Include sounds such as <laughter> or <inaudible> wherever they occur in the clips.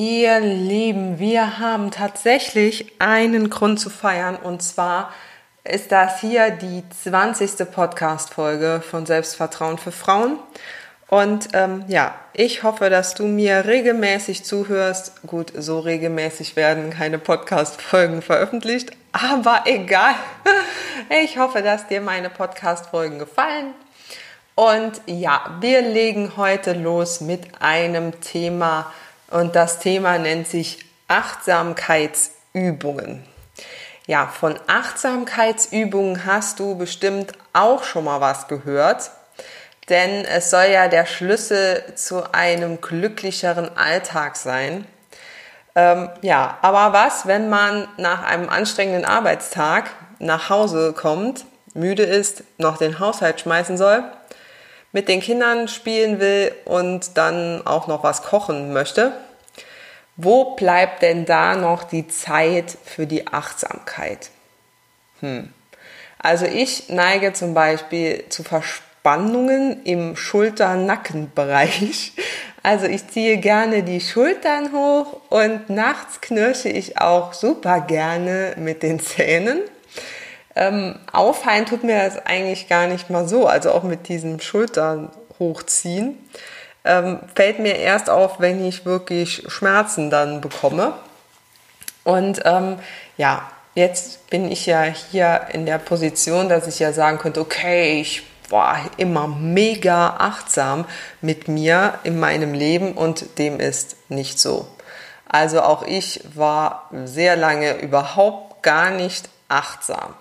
Ihr Lieben, wir haben tatsächlich einen Grund zu feiern und zwar ist das hier die 20. Podcast-Folge von Selbstvertrauen für Frauen. Und ähm, ja, ich hoffe, dass du mir regelmäßig zuhörst. Gut, so regelmäßig werden keine Podcast-Folgen veröffentlicht, aber egal. <laughs> Ich hoffe, dass dir meine Podcast-Folgen gefallen. Und ja, wir legen heute los mit einem Thema, und das Thema nennt sich Achtsamkeitsübungen. Ja, von Achtsamkeitsübungen hast du bestimmt auch schon mal was gehört, denn es soll ja der Schlüssel zu einem glücklicheren Alltag sein. Ähm, ja, aber was, wenn man nach einem anstrengenden Arbeitstag nach Hause kommt, müde ist, noch den Haushalt schmeißen soll mit den Kindern spielen will und dann auch noch was kochen möchte, wo bleibt denn da noch die Zeit für die Achtsamkeit? Hm. Also ich neige zum Beispiel zu Verspannungen im Schulter-Nackenbereich. <laughs> Also ich ziehe gerne die Schultern hoch und nachts knirsche ich auch super gerne mit den Zähnen. Ähm, auffallen tut mir das eigentlich gar nicht mal so, also auch mit diesem Schultern hochziehen. Ähm, fällt mir erst auf, wenn ich wirklich Schmerzen dann bekomme. Und ähm, ja, jetzt bin ich ja hier in der Position, dass ich ja sagen könnte, okay, ich war immer mega achtsam mit mir in meinem Leben und dem ist nicht so. Also auch ich war sehr lange überhaupt gar nicht achtsam.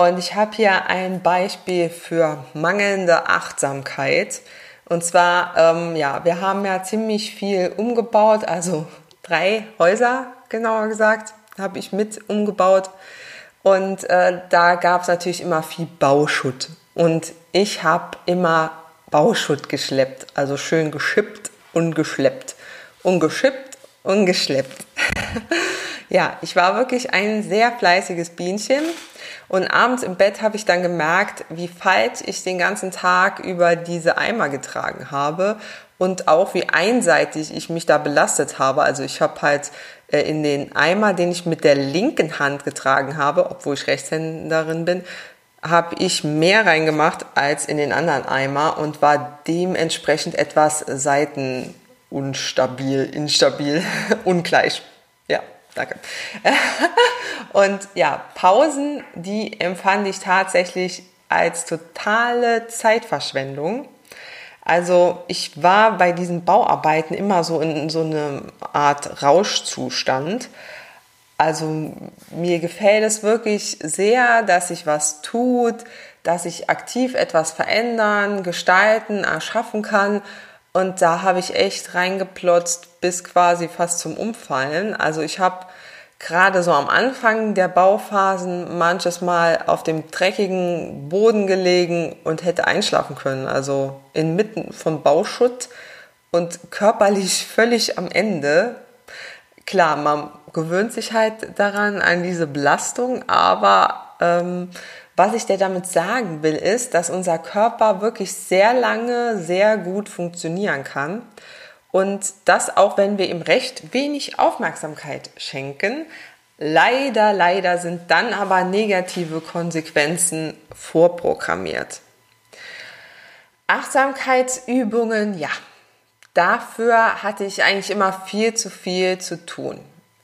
Und ich habe hier ein Beispiel für mangelnde Achtsamkeit. Und zwar, ähm, ja, wir haben ja ziemlich viel umgebaut, also <laughs> drei Häuser, genauer gesagt, habe ich mit umgebaut. Und äh, da gab es natürlich immer viel Bauschutt. Und ich habe immer Bauschutt geschleppt, also schön geschippt und geschleppt. Und geschippt und geschleppt. <laughs> ja, ich war wirklich ein sehr fleißiges Bienchen und abends im Bett habe ich dann gemerkt, wie falsch ich den ganzen Tag über diese Eimer getragen habe und auch wie einseitig ich mich da belastet habe. Also ich habe halt äh, in den Eimer, den ich mit der linken Hand getragen habe, obwohl ich Rechtshänderin bin, habe ich mehr reingemacht als in den anderen Eimer und war dementsprechend etwas seitenunstabil, instabil, <laughs> ungleich. Ja, danke. <laughs> Und ja, Pausen, die empfand ich tatsächlich als totale Zeitverschwendung. Also ich war bei diesen Bauarbeiten immer so in so eine Art Rauschzustand. Also mir gefällt es wirklich sehr, dass sich was tut, dass ich aktiv etwas verändern, gestalten, erschaffen kann. Und da habe ich echt reingeplotzt bis quasi fast zum Umfallen. Also ich habe gerade so am Anfang der Bauphasen manches Mal auf dem dreckigen Boden gelegen und hätte einschlafen können. Also inmitten von Bauschutt und körperlich <laughs> völlig am Ende. Klar, man gewöhnt sich halt daran, an diese Belastung, aber ähm, was ich dir damit sagen will, ist, dass unser Körper wirklich sehr lange sehr gut funktionieren kann. Und das auch, wenn wir ihm recht wenig Aufmerksamkeit schenken. Leider, leider sind dann aber negative Konsequenzen vorprogrammiert. Achtsamkeitsübungen, ja, dafür hatte ich eigentlich immer viel zu viel zu tun.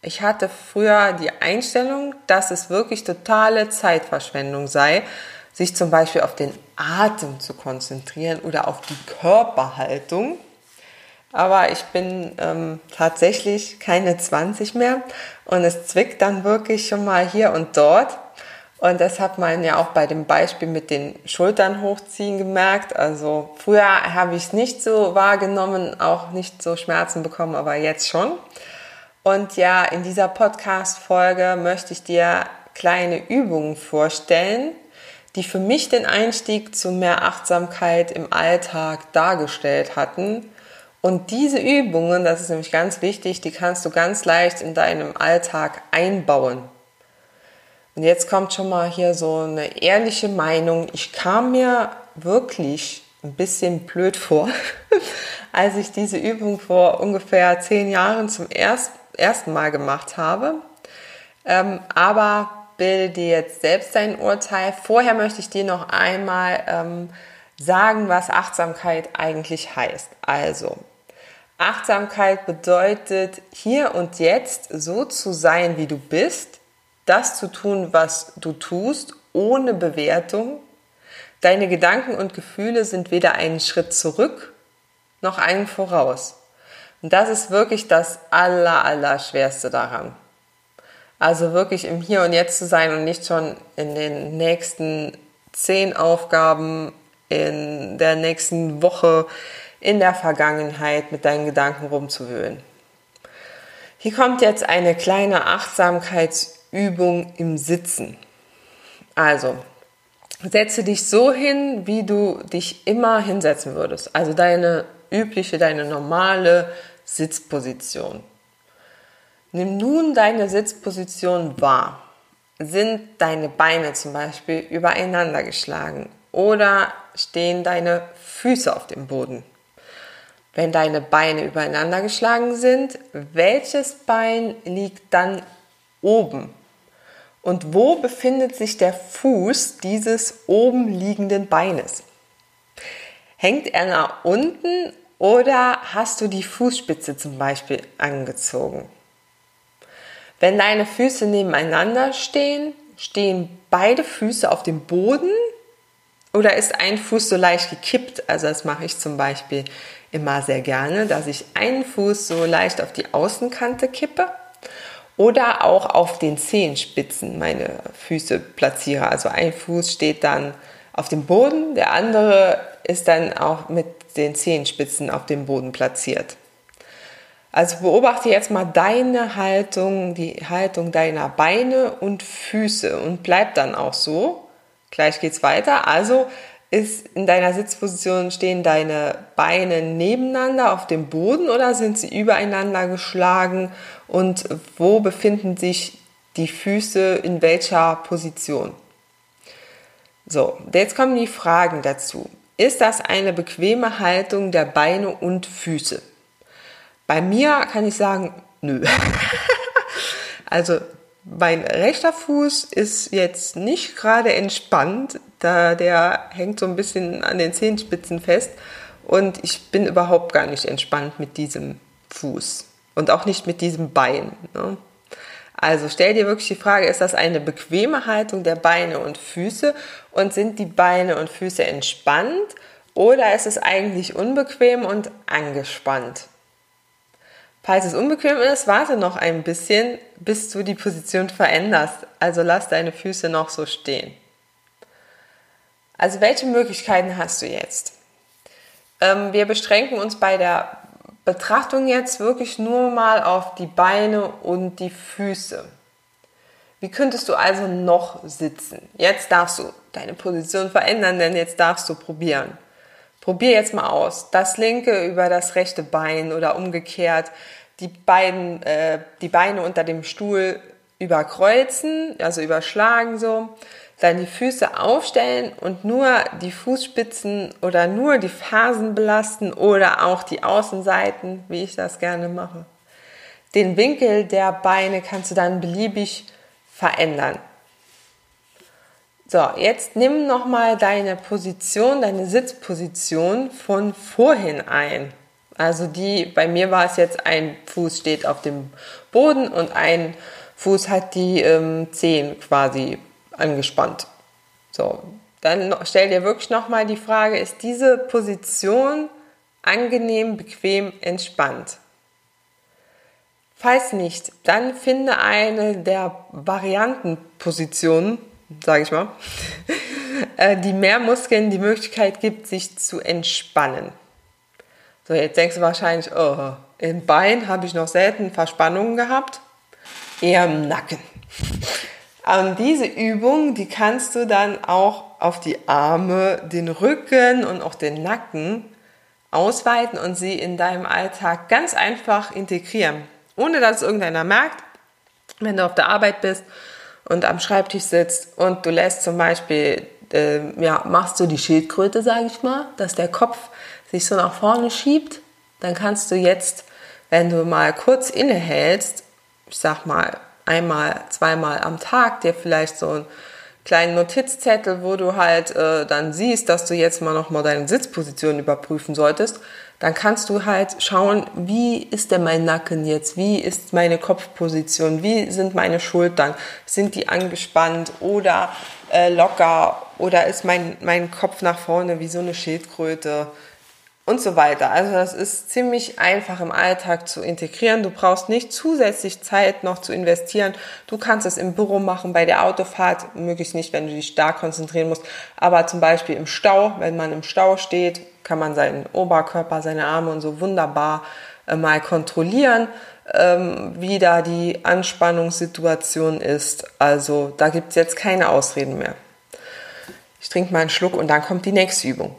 Ich hatte früher die Einstellung, dass es wirklich totale Zeitverschwendung sei, sich zum Beispiel auf den Atem zu konzentrieren oder auf die Körperhaltung aber ich bin ähm, tatsächlich keine 20 mehr und es zwickt dann wirklich schon mal hier und dort. Und das hat man ja auch bei dem Beispiel mit den Schultern hochziehen gemerkt. Also früher habe ich es nicht so wahrgenommen, auch nicht so Schmerzen bekommen, aber jetzt schon. Und ja, in dieser Podcast-Folge möchte ich dir kleine Übungen vorstellen, die für mich den Einstieg zu mehr Achtsamkeit im Alltag dargestellt hatten. Und diese Übungen, das ist nämlich ganz wichtig, die kannst du ganz leicht in deinem Alltag einbauen. Und jetzt kommt schon mal hier so eine ehrliche Meinung. Ich kam mir wirklich ein bisschen blöd vor, <laughs> als ich diese Übung vor ungefähr zehn Jahren zum ersten Mal gemacht habe. Ähm, aber bilde dir jetzt selbst dein Urteil. Vorher möchte ich dir noch einmal ähm, sagen, was Achtsamkeit eigentlich heißt. Also, Achtsamkeit bedeutet, hier und jetzt so zu sein, wie du bist, das zu tun, was du tust, ohne Bewertung. Deine Gedanken und Gefühle sind weder einen Schritt zurück noch einen voraus. Und das ist wirklich das aller, aller daran. Also wirklich im Hier und Jetzt zu sein und nicht schon in den nächsten zehn Aufgaben, in der nächsten Woche, in der Vergangenheit mit deinen Gedanken rumzuwühlen. Hier kommt jetzt eine kleine Achtsamkeits Übung im Sitzen. Also, setze dich so hin, wie du dich immer hinsetzen würdest. Also deine übliche, deine normale Sitzposition. Nimm nun deine Sitzposition wahr. Sind deine Beine zum Beispiel übereinander geschlagen oder stehen deine Füße auf dem Boden? Wenn deine Beine übereinander geschlagen sind, welches Bein liegt dann oben? Und wo befindet sich der Fuß dieses oben liegenden Beines? Hängt er nach unten oder hast du die Fußspitze zum Beispiel angezogen? Wenn deine Füße nebeneinander stehen, stehen beide Füße auf dem Boden oder ist ein Fuß so leicht gekippt? Also das mache ich zum Beispiel immer sehr gerne, dass ich einen Fuß so leicht auf die Außenkante kippe oder auch auf den Zehenspitzen meine Füße platziere. Also ein Fuß steht dann auf dem Boden, der andere ist dann auch mit den Zehenspitzen auf dem Boden platziert. Also beobachte jetzt mal deine Haltung, die Haltung deiner Beine und Füße und bleib dann auch so. Gleich geht's weiter. Also ist in deiner Sitzposition stehen deine Beine nebeneinander auf dem Boden oder sind sie übereinander geschlagen und wo befinden sich die Füße in welcher Position? So, jetzt kommen die Fragen dazu. Ist das eine bequeme Haltung der Beine und Füße? Bei mir kann ich sagen, nö. <laughs> also mein rechter Fuß ist jetzt nicht gerade entspannt, da der hängt so ein bisschen an den Zehenspitzen fest und ich bin überhaupt gar nicht entspannt mit diesem Fuß und auch nicht mit diesem Bein. Ne? Also stell dir wirklich die Frage, ist das eine bequeme Haltung der Beine und Füße und sind die Beine und Füße entspannt oder ist es eigentlich unbequem und angespannt? Falls es unbequem ist, warte noch ein bisschen, bis du die Position veränderst. Also lass deine Füße noch so stehen. Also welche Möglichkeiten hast du jetzt? Ähm, wir beschränken uns bei der Betrachtung jetzt wirklich nur mal auf die Beine und die Füße. Wie könntest du also noch sitzen? Jetzt darfst du deine Position verändern, denn jetzt darfst du probieren. Probier jetzt mal aus. Das linke über das rechte Bein oder umgekehrt. Die, beiden, äh, die Beine unter dem Stuhl überkreuzen, also überschlagen so. Die Füße aufstellen und nur die Fußspitzen oder nur die Fersen belasten oder auch die Außenseiten, wie ich das gerne mache. Den Winkel der Beine kannst du dann beliebig verändern. So, jetzt nimm nochmal deine Position, deine Sitzposition von vorhin ein. Also die, bei mir war es jetzt, ein Fuß steht auf dem Boden und ein Fuß hat die ähm, Zehen quasi angespannt. So, dann stell dir wirklich nochmal die Frage, ist diese Position angenehm, bequem, entspannt? Falls nicht, dann finde eine der Variantenpositionen, sage ich mal, <laughs> äh, die mehr Muskeln die Möglichkeit gibt, sich zu entspannen. So, jetzt denkst du wahrscheinlich, oh, im Bein habe ich noch selten Verspannungen gehabt, eher im Nacken. Und diese Übung, die kannst du dann auch auf die Arme, den Rücken und auch den Nacken ausweiten und sie in deinem Alltag ganz einfach integrieren, ohne dass irgendeiner merkt, wenn du auf der Arbeit bist und am Schreibtisch sitzt und du lässt zum Beispiel, äh, ja, machst du die Schildkröte, sage ich mal, dass der Kopf sich so nach vorne schiebt, dann kannst du jetzt, wenn du mal kurz innehältst, ich sag mal einmal, zweimal am Tag, dir vielleicht so einen kleinen Notizzettel, wo du halt äh, dann siehst, dass du jetzt mal nochmal deine Sitzposition überprüfen solltest, dann kannst du halt schauen, wie ist denn mein Nacken jetzt, wie ist meine Kopfposition, wie sind meine Schultern, sind die angespannt oder äh, locker? Oder ist mein, mein Kopf nach vorne wie so eine Schildkröte und so weiter. Also das ist ziemlich einfach im Alltag zu integrieren. Du brauchst nicht zusätzlich Zeit noch zu investieren. Du kannst es im Büro machen, bei der Autofahrt, möglichst nicht, wenn du dich stark konzentrieren musst, aber zum Beispiel im Stau, wenn man im Stau steht, kann man seinen Oberkörper, seine Arme und so wunderbar äh, mal kontrollieren, ähm, wie da die Anspannungssituation ist. Also da gibt es jetzt keine Ausreden mehr. Ich trinke mal einen Schluck und dann kommt die nächste Übung.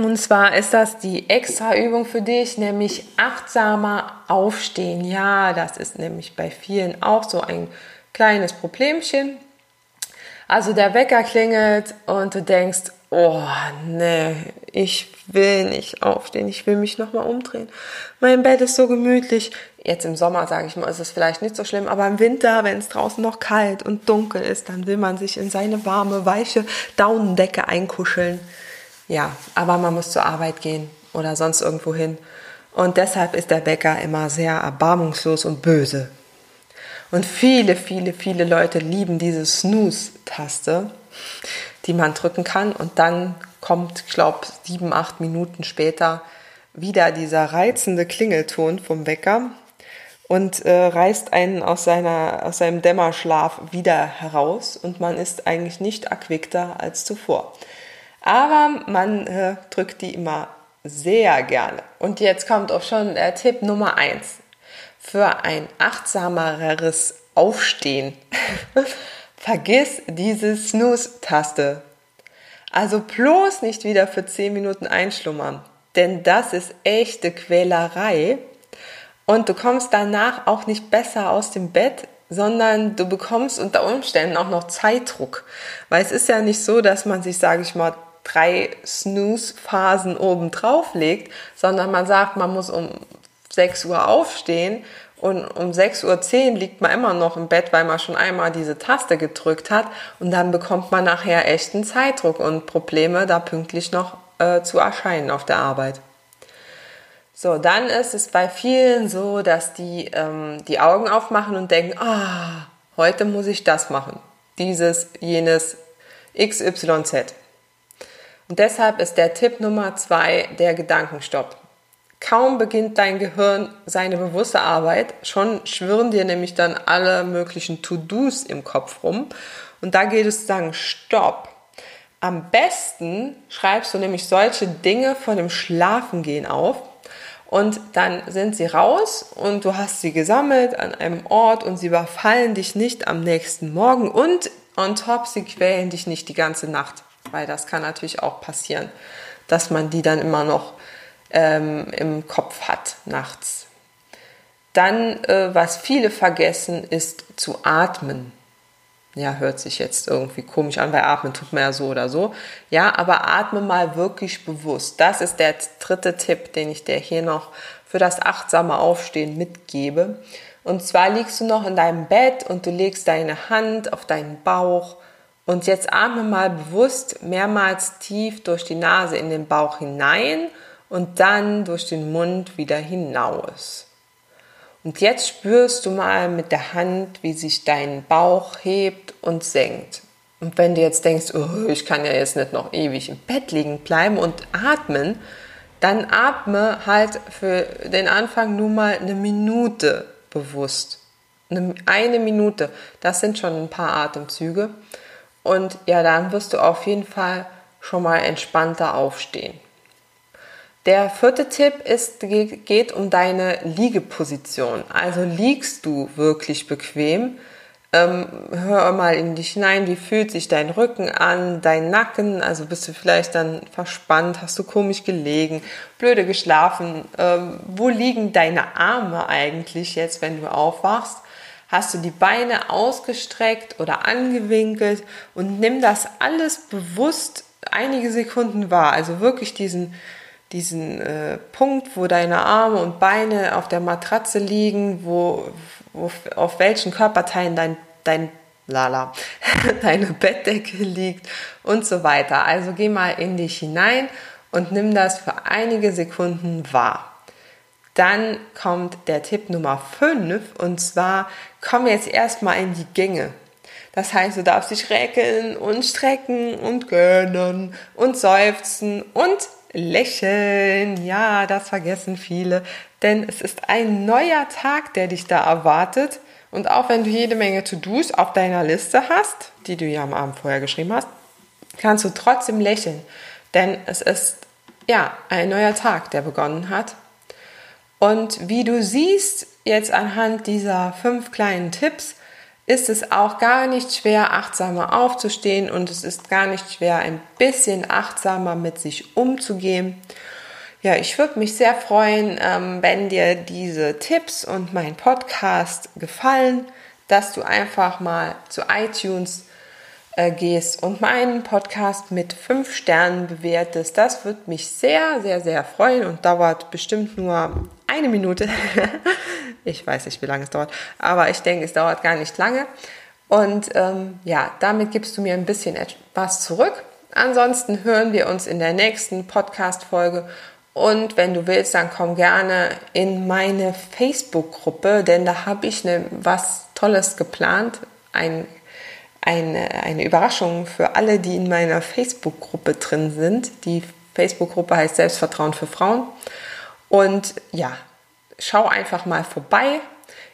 Und zwar ist das die extra Übung für dich, nämlich achtsamer aufstehen. Ja, das ist nämlich bei vielen auch so ein kleines Problemchen. Also der Wecker klingelt und du denkst, oh nee, ich will nicht aufstehen, ich will mich nochmal umdrehen. Mein Bett ist so gemütlich. Jetzt im Sommer, sage ich mal, ist es vielleicht nicht so schlimm, aber im Winter, wenn es draußen noch kalt und dunkel ist, dann will man sich in seine warme, weiche Daunendecke einkuscheln. Ja, aber man muss zur Arbeit gehen oder sonst irgendwo hin. Und deshalb ist der Bäcker immer sehr erbarmungslos und böse. Und viele, viele, viele Leute lieben diese Snooze-Taste, die man drücken kann. Und dann kommt, ich glaube, sieben, acht Minuten später wieder dieser reizende Klingelton vom Wecker und äh, reißt einen aus, seiner, aus seinem Dämmerschlaf wieder heraus und man ist eigentlich nicht erquickter als zuvor. Aber man äh, drückt die immer sehr gerne. Und jetzt kommt auch schon der Tipp Nummer eins für ein achtsameres Aufstehen. <laughs> Vergiss diese Snooze-Taste. Also bloß nicht wieder für 10 Minuten einschlummern, denn das ist echte Quälerei. Und du kommst danach auch nicht besser aus dem Bett, sondern du bekommst unter Umständen auch noch Zeitdruck. Weil es ist ja nicht so, dass man sich, sage ich mal, drei Snooze-Phasen oben drauf legt, sondern man sagt, man muss um 6 Uhr aufstehen und um 6.10 Uhr liegt man immer noch im Bett, weil man schon einmal diese Taste gedrückt hat und dann bekommt man nachher echten Zeitdruck und Probleme, da pünktlich noch äh, zu erscheinen auf der Arbeit. So, dann ist es bei vielen so, dass die ähm, die Augen aufmachen und denken, ah, heute muss ich das machen. Dieses, jenes, XYZ. Und deshalb ist der Tipp Nummer zwei der Gedankenstopp. Kaum beginnt dein Gehirn seine bewusste Arbeit, schon schwirren dir nämlich dann alle möglichen To-Dos im Kopf rum. Und da geht es zu sagen, stopp. Am besten schreibst du nämlich solche Dinge vor dem Schlafengehen auf und dann sind sie raus und du hast sie gesammelt an einem Ort und sie überfallen dich nicht am nächsten Morgen und on top, sie quälen dich nicht die ganze Nacht weil das kann natürlich auch passieren, dass man die dann immer noch ähm, im Kopf hat nachts. Dann, äh, was viele vergessen, ist zu atmen. Ja, hört sich jetzt irgendwie komisch an, weil atmen tut man ja so oder so. Ja, aber atme mal wirklich bewusst. Das ist der dritte Tipp, den ich dir hier noch für das achtsame Aufstehen mitgebe. Und zwar liegst du noch in deinem Bett und du legst deine Hand auf deinen Bauch und jetzt atme mal bewusst mehrmals tief durch die Nase in den Bauch hinein und dann durch den Mund wieder hinaus. Und jetzt spürst du mal mit der Hand, wie sich dein Bauch hebt und senkt. Und wenn du jetzt denkst, oh, ich kann ja jetzt nicht noch ewig im Bett liegen bleiben und atmen, dann atme halt für den Anfang nur mal eine Minute bewusst. eine Minute, das sind schon ein paar Atemzüge. Und ja, dann wirst du auf jeden Fall schon mal entspannter aufstehen. Der vierte Tipp ist, geht um deine Liegeposition. Also liegst du wirklich bequem? Ähm, hör mal in dich hinein, wie fühlt sich dein Rücken an, dein Nacken, also bist du vielleicht dann verspannt, hast du komisch gelegen, blöde geschlafen, ähm, wo liegen deine Arme eigentlich jetzt, wenn du aufwachst? Hast du die Beine ausgestreckt oder angewinkelt und nimm das alles bewusst einige Sekunden wahr, also wirklich diesen diesen äh, Punkt, wo deine Arme und Beine auf der Matratze liegen, wo, wo, auf welchen Körperteilen dein, dein Lala, <laughs> deine Bettdecke liegt und so weiter. Also geh mal in dich hinein und nimm das für einige Sekunden wahr. Dann kommt der Tipp Nummer 5 und zwar komm jetzt erstmal in die Gänge. Das heißt, du darfst dich räkeln und strecken und gönnen und seufzen und lächeln. Ja, das vergessen viele, denn es ist ein neuer Tag, der dich da erwartet. Und auch wenn du jede Menge To-Dos auf deiner Liste hast, die du ja am Abend vorher geschrieben hast, kannst du trotzdem lächeln, denn es ist ja ein neuer Tag, der begonnen hat. Und wie du siehst, jetzt anhand dieser fünf kleinen Tipps, ist es auch gar nicht schwer, achtsamer aufzustehen und es ist gar nicht schwer, ein bisschen achtsamer mit sich umzugehen. Ja, ich würde mich sehr freuen, ähm, wenn dir diese Tipps und mein Podcast gefallen, dass du einfach mal zu iTunes äh, gehst und meinen Podcast mit fünf Sternen bewertest. Das würde mich sehr, sehr, sehr freuen und dauert bestimmt nur eine Minute. <laughs> ich weiß nicht, wie lange es dauert, aber ich denke, es dauert gar nicht lange. Und ähm, ja, damit gibst du mir ein bisschen etwas zurück. Ansonsten hören wir uns in der nächsten Podcast-Folge. Und wenn du willst, dann komm gerne in meine Facebook-Gruppe, denn da habe ich ne, was Tolles geplant. Ein, eine, eine Überraschung für alle, die in meiner Facebook-Gruppe drin sind. Die Facebook-Gruppe heißt Selbstvertrauen für Frauen. Und ja, schau einfach mal vorbei.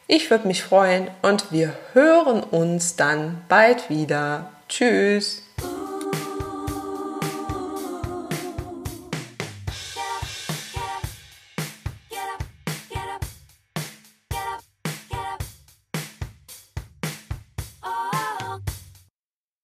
Ich würde mich freuen und wir hören uns dann bald wieder. Tschüss.